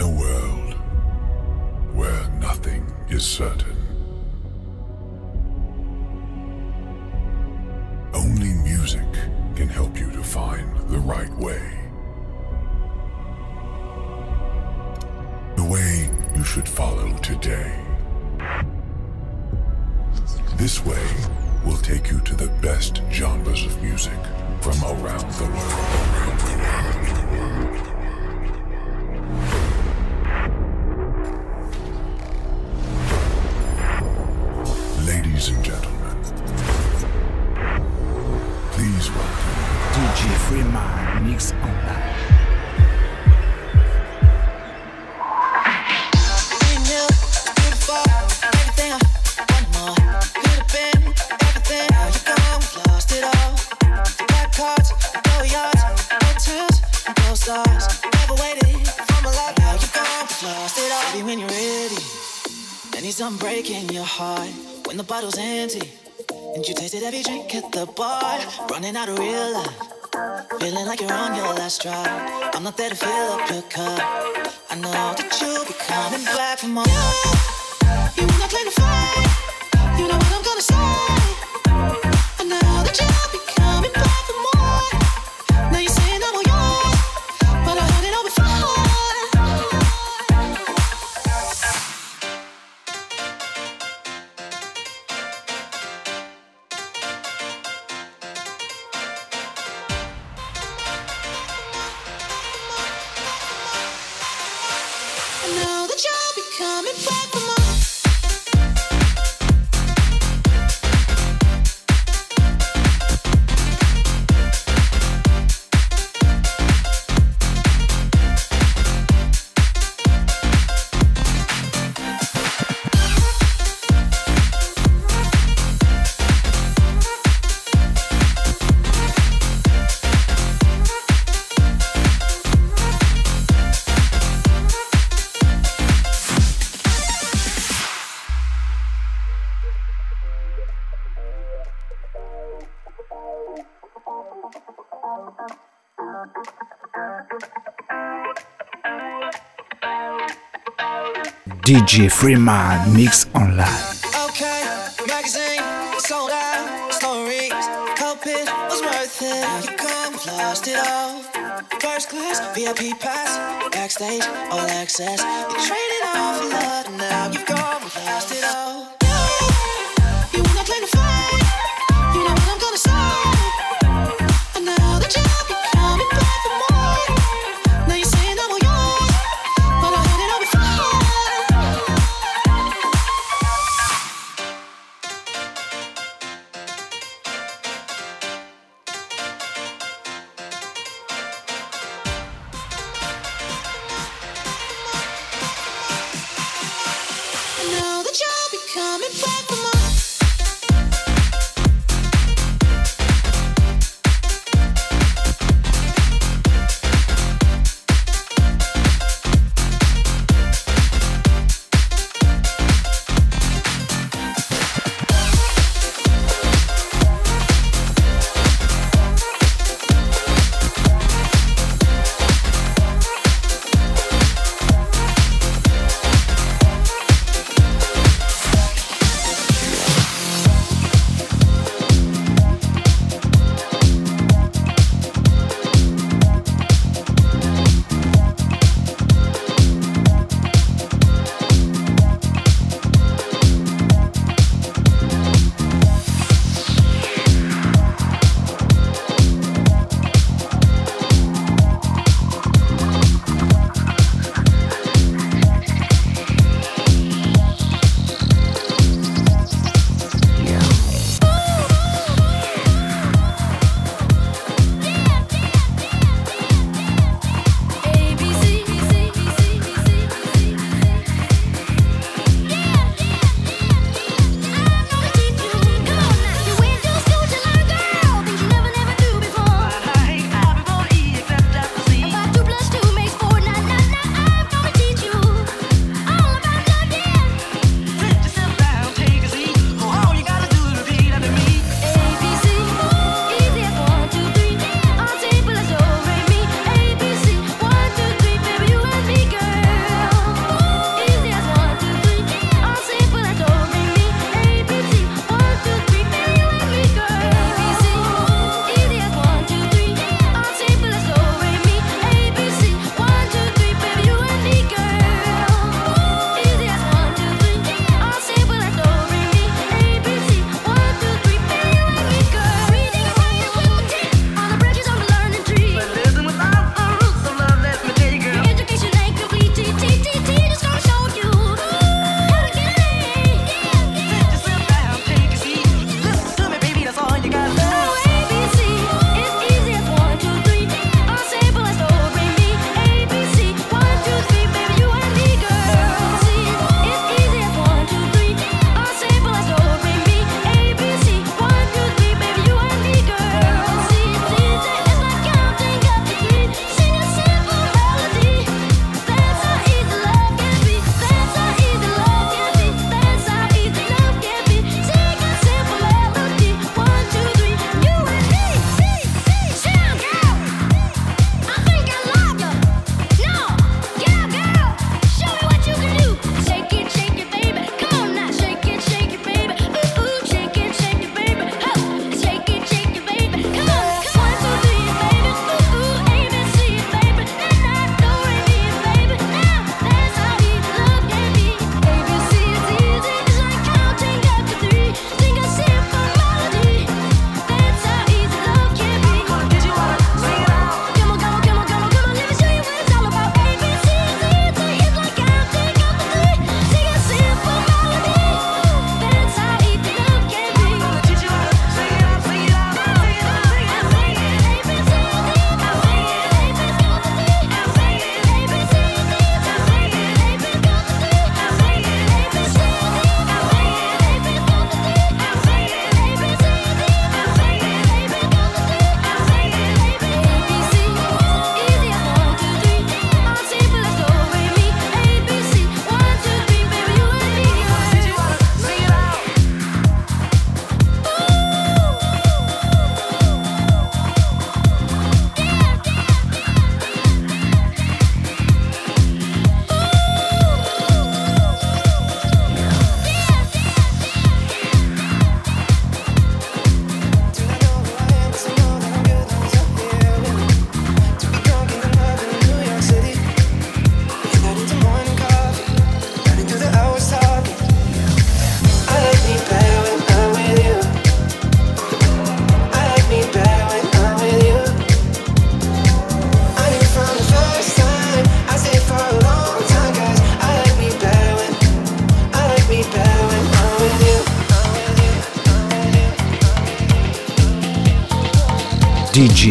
A world where nothing is certain, only music can help you to find the right way. The way you should follow today. This way will take you to the best genres of music from around the world. When the bottle's empty and you tasted every drink at the bar, running out of real life, feeling like you're on your last drop. I'm not there to fill up your cup. I know that you'll be coming back for more. You wanna play the fight? You know what I'm gonna say. DJ Freeman Mix Online. Okay, magazine sold out. Stories, hope was worth it. You come, lost it all. First class, VIP pass, backstage, all access. You traded off a lot, now you've lost it all.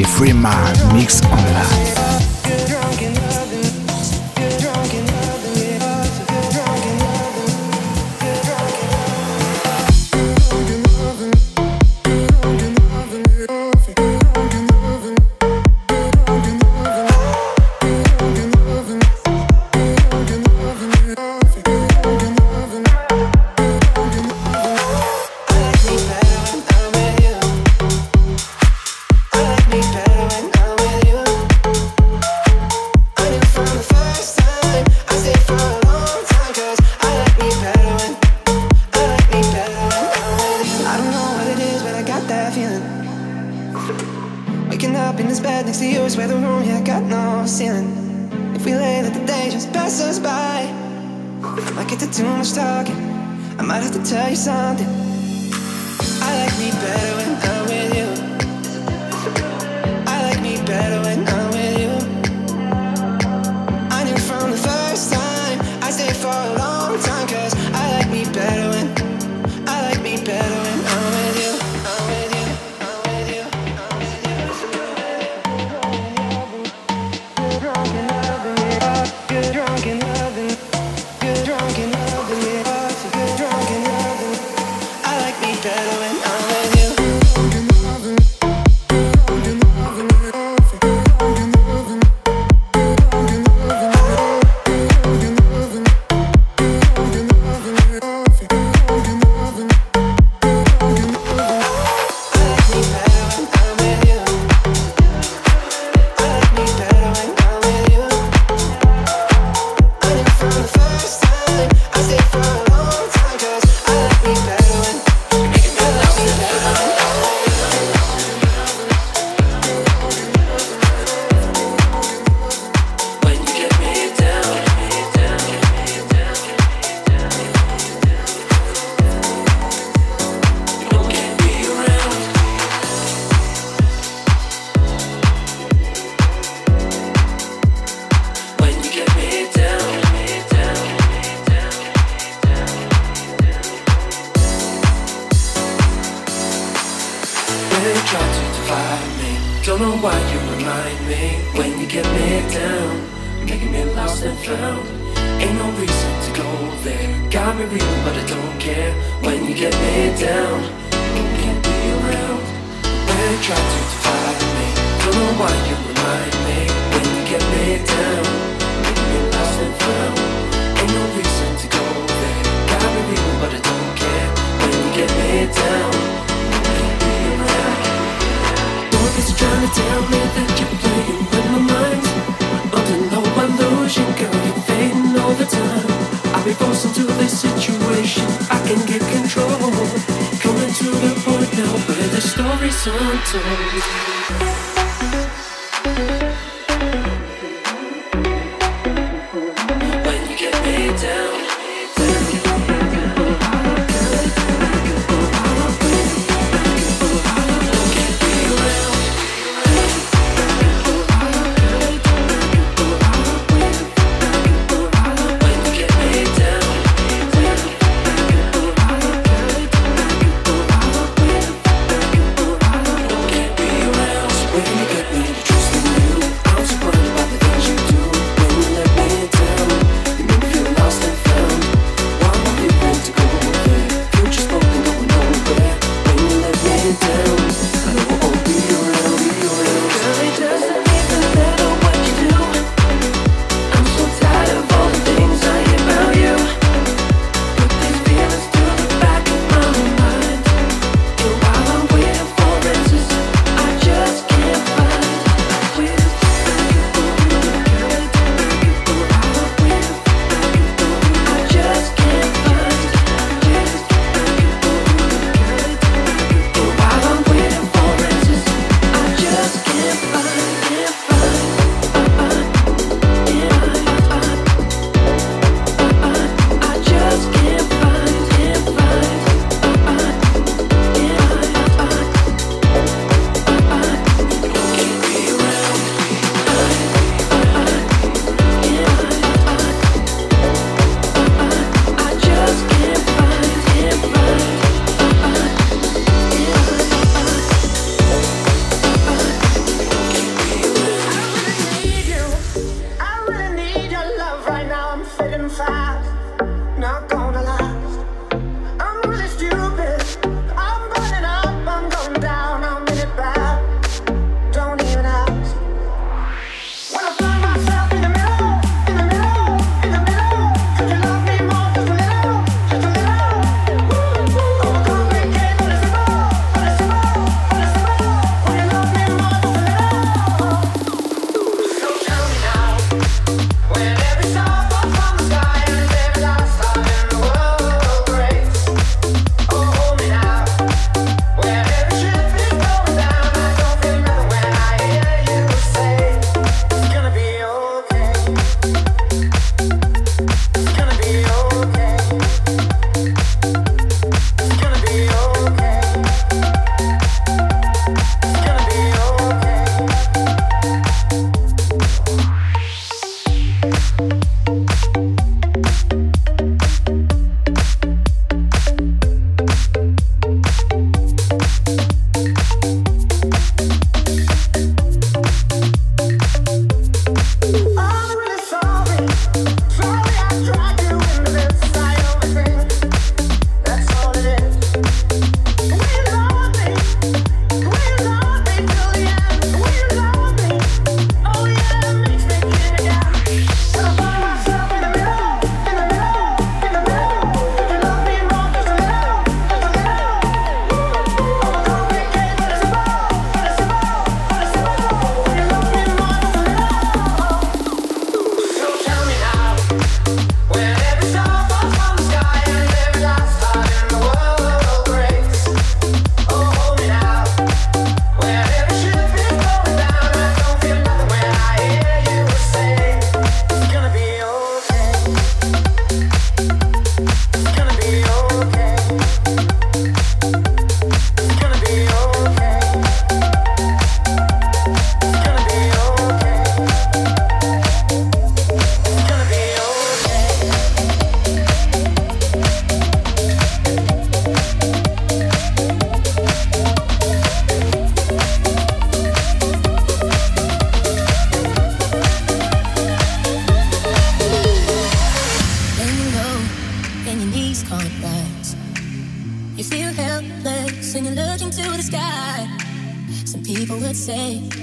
Freeman Mix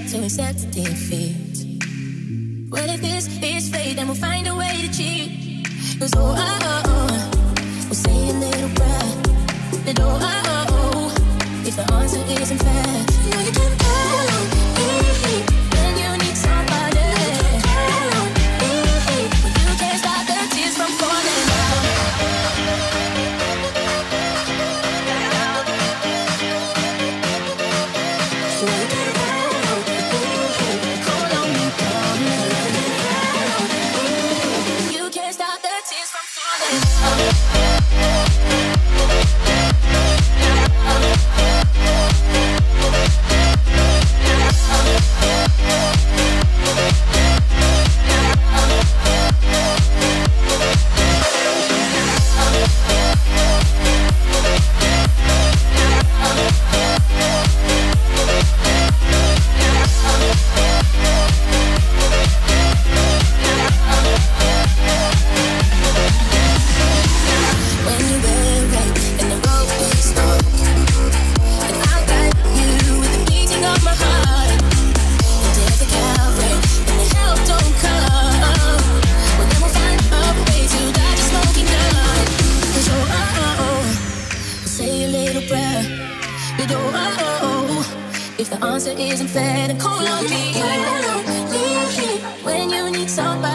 to accept defeat. Well, if this is fate, then we'll find a way to cheat. Cause oh, oh, oh, oh we'll say a little prayer. And oh, oh, oh, if the answer isn't fair, know you can go. Freeman Mix Online. You've been running around, running around, running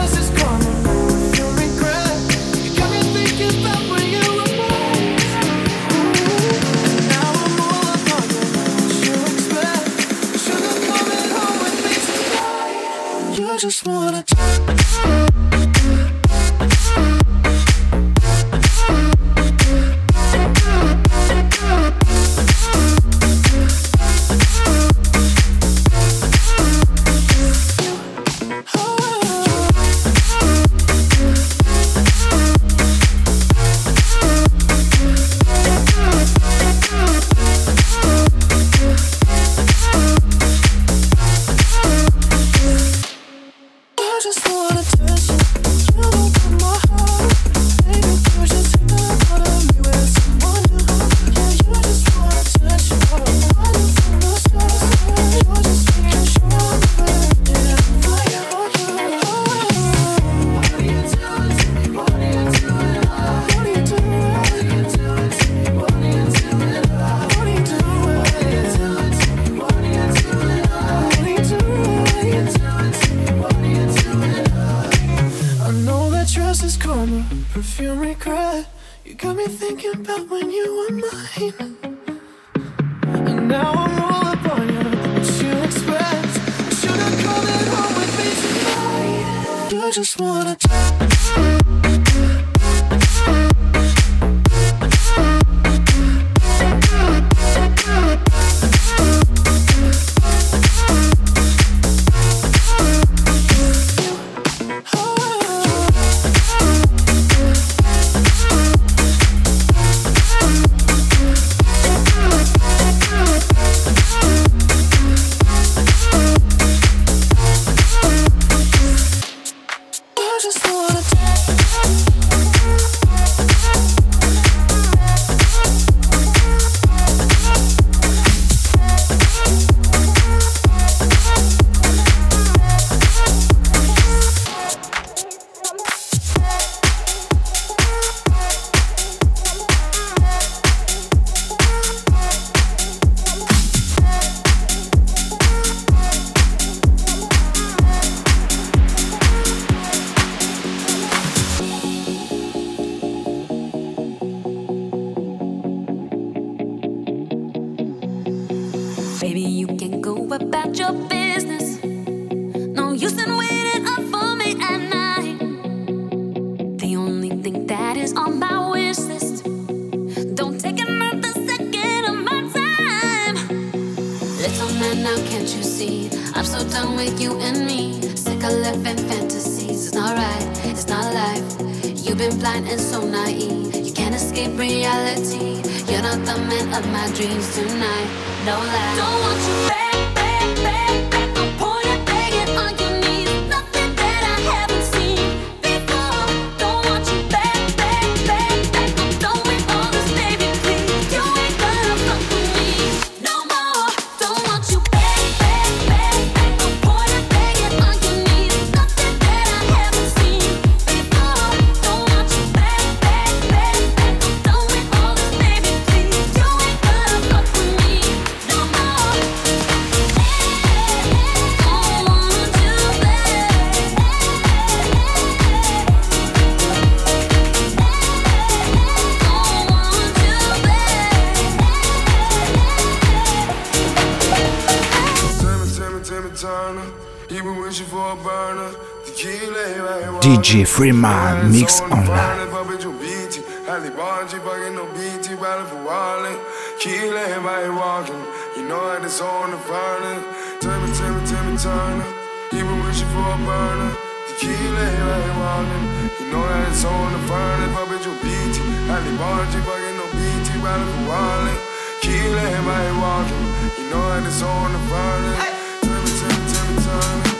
just wanna talk. dreams tonight. No lie. Don't want you. DJ Freeman Mix Online. Keep everybody walking, you know that it's on the burner. Tell me, tell me, tell me, Turner. Even wishing for a burner. Tequila, everybody walking, you know that it's on the burner. Puppet your BT, Ali Bargy, fucking no BT, riding for wallet. Keep everybody walking, you know that it's on the burner. Tell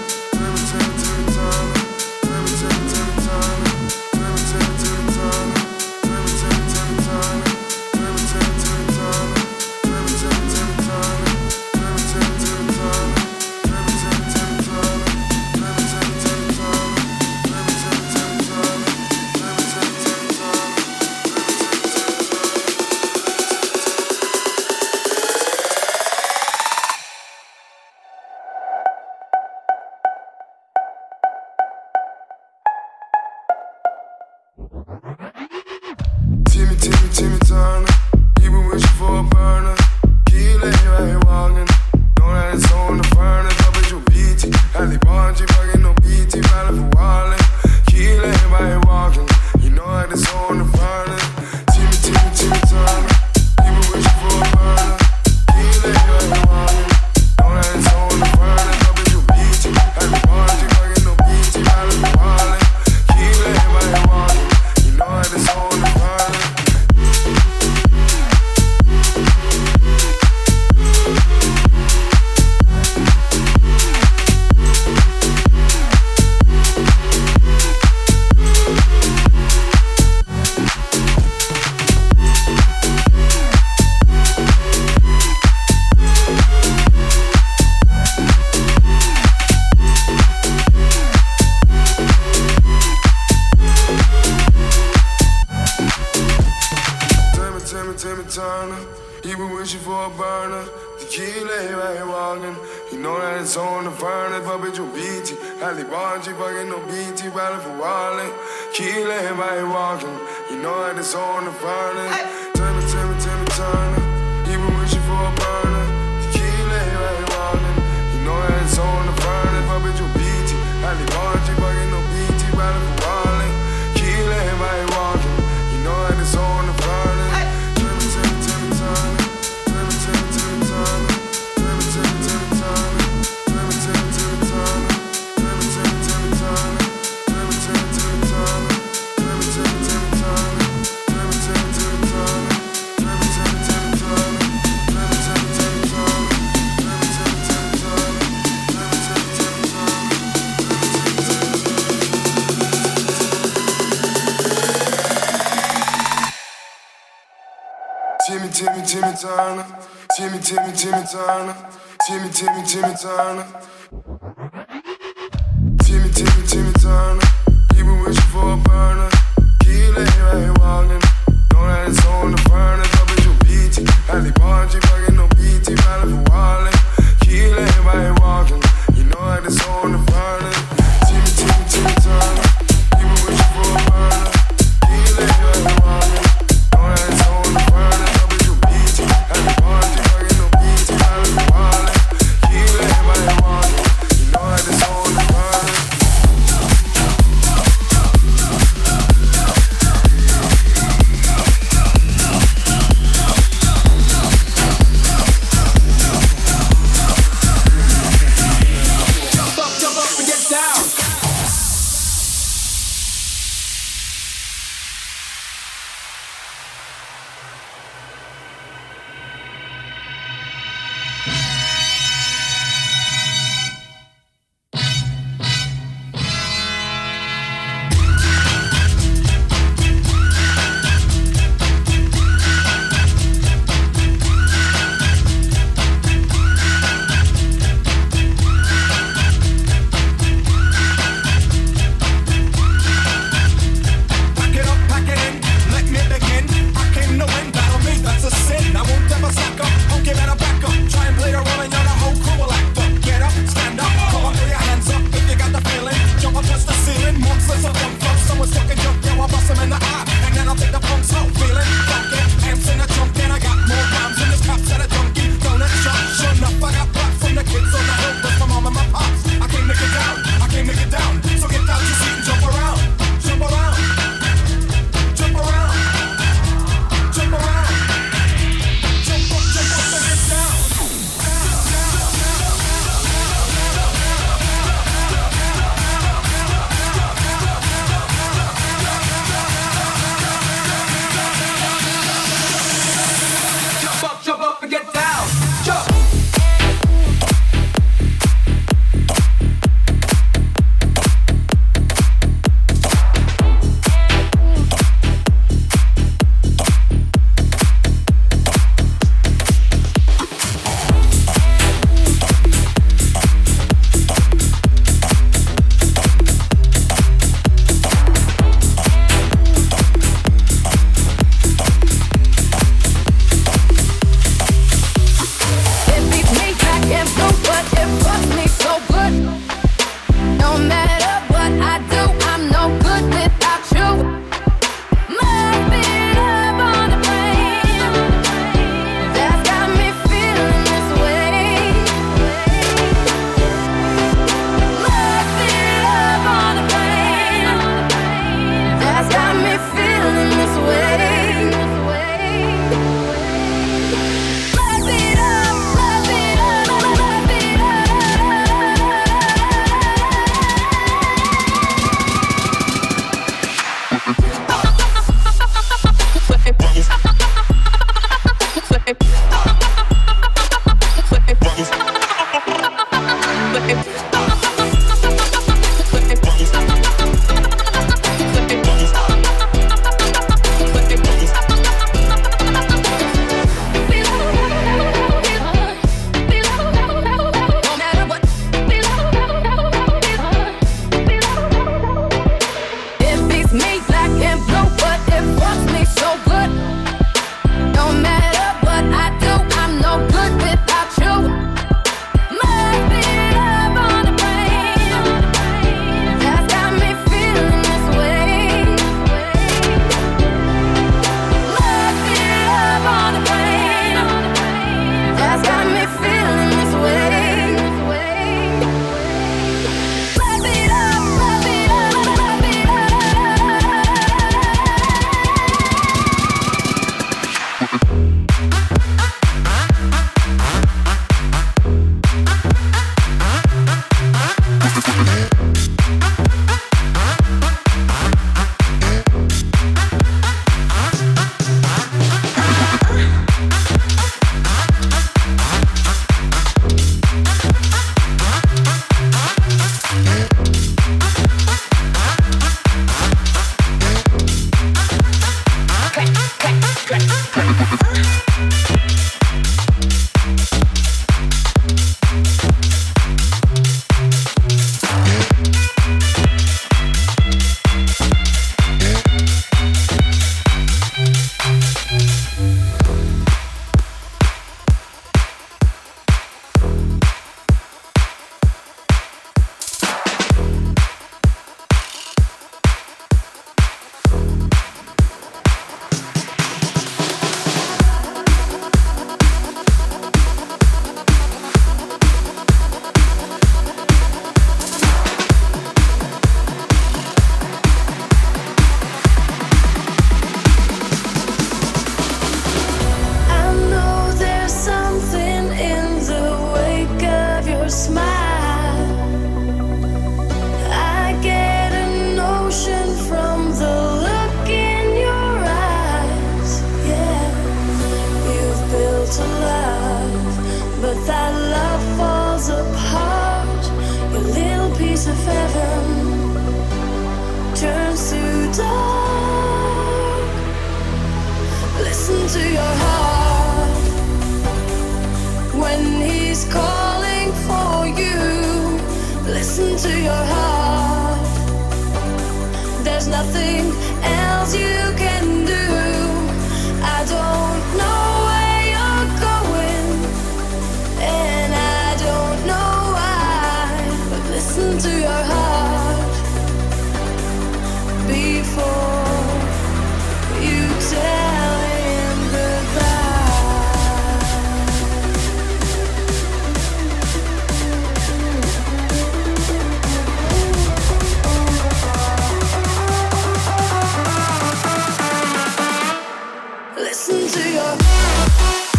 Timmy, Timmy, Timmy Turner. Timmy, Timmy, Timmy Turner. Timmy, Timmy, Timmy Turner. He been wishing for a burner. Key right here walking. Know that it's on the burner. Double your BT. Halle Bonji fucking no BT. Rally for wallet. Key lady right walking. You know that it's on the burner. listen to your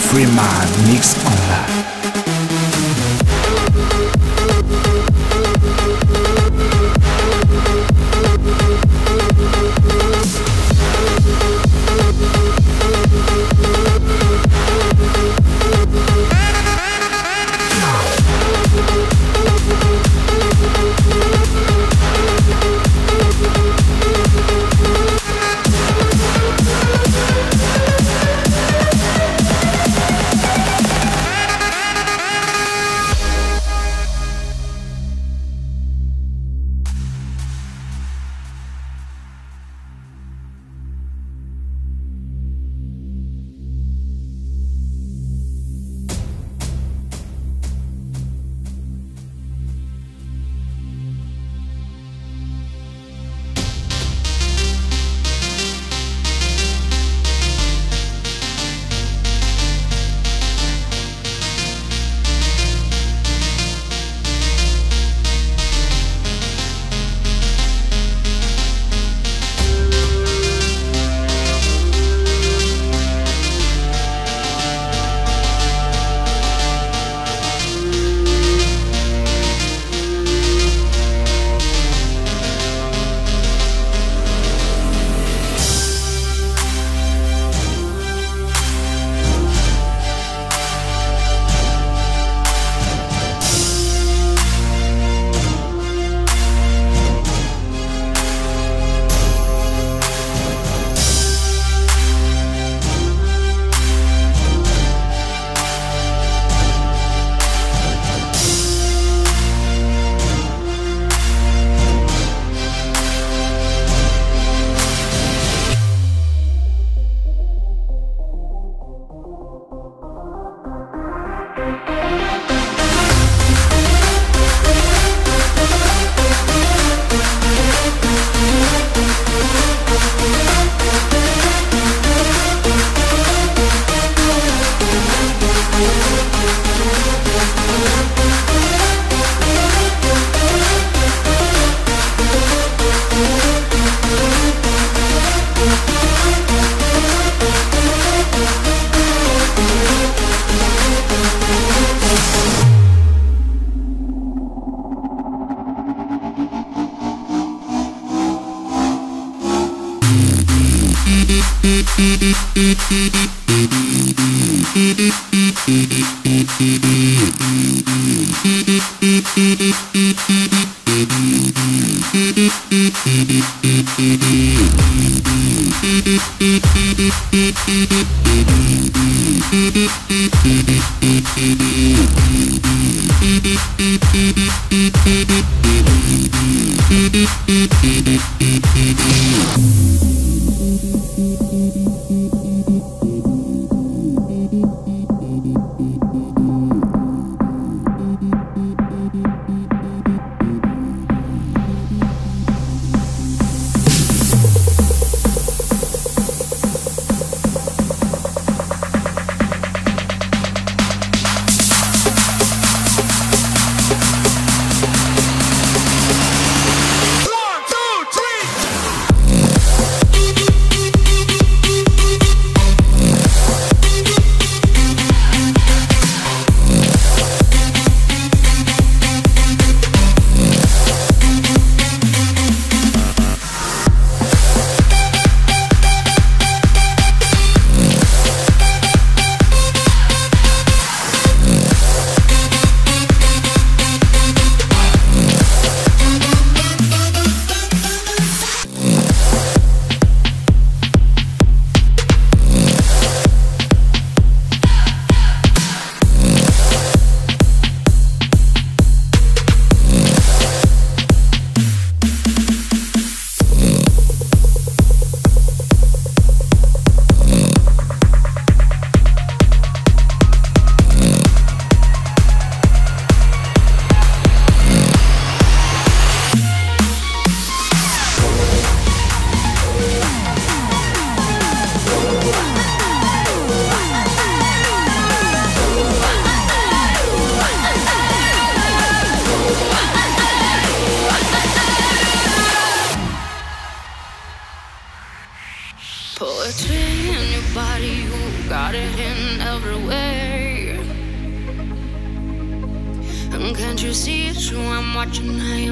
Freeman Mix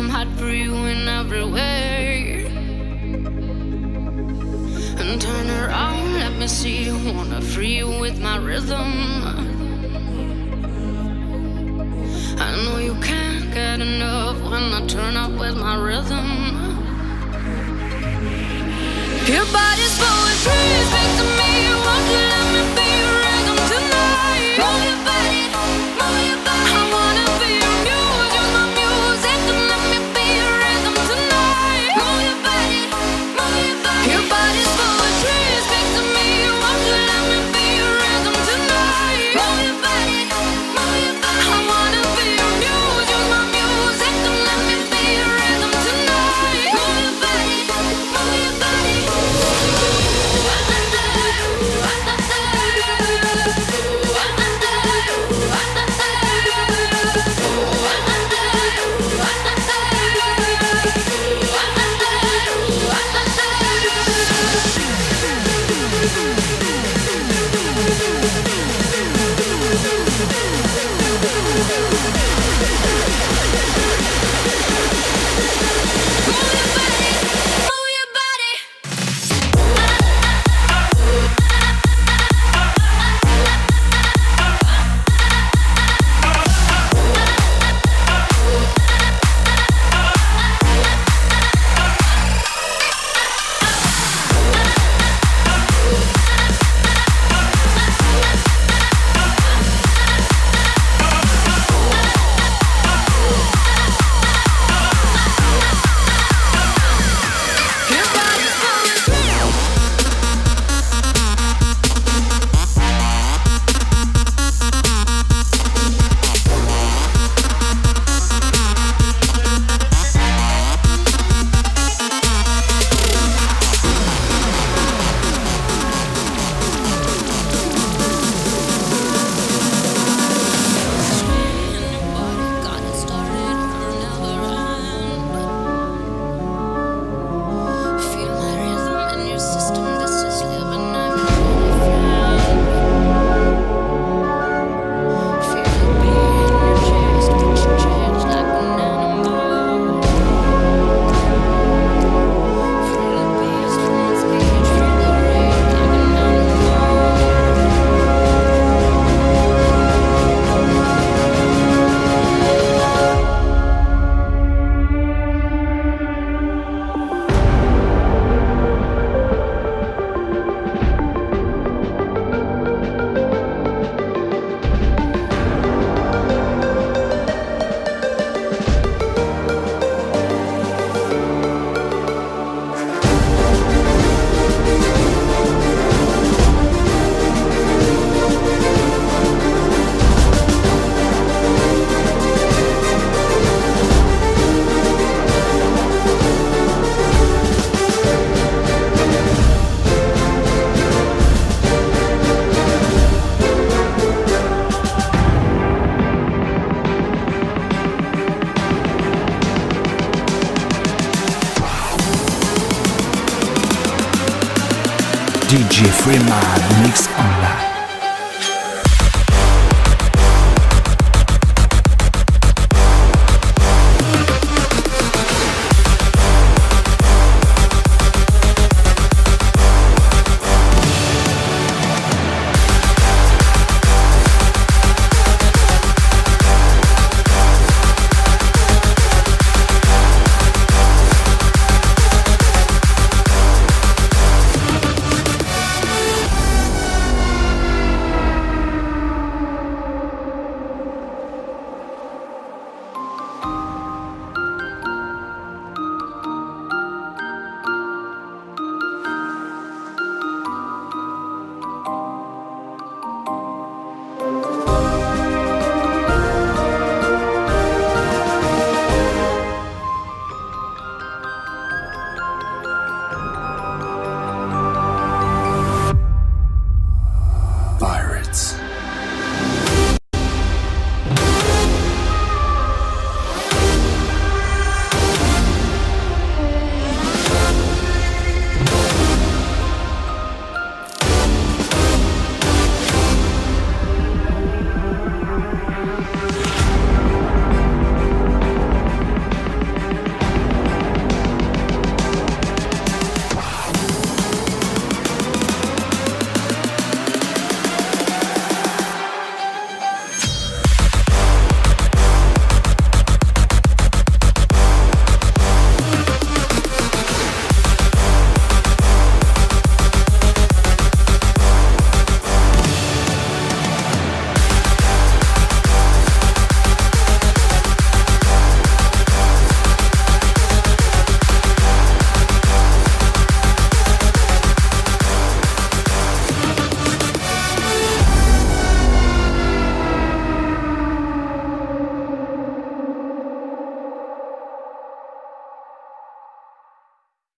I'm hot for you and everywhere. And turn around, let me see you. Wanna free you with my rhythm. I know you can't get enough when I turn up with my rhythm. Your body's poetry, speak to me. Mix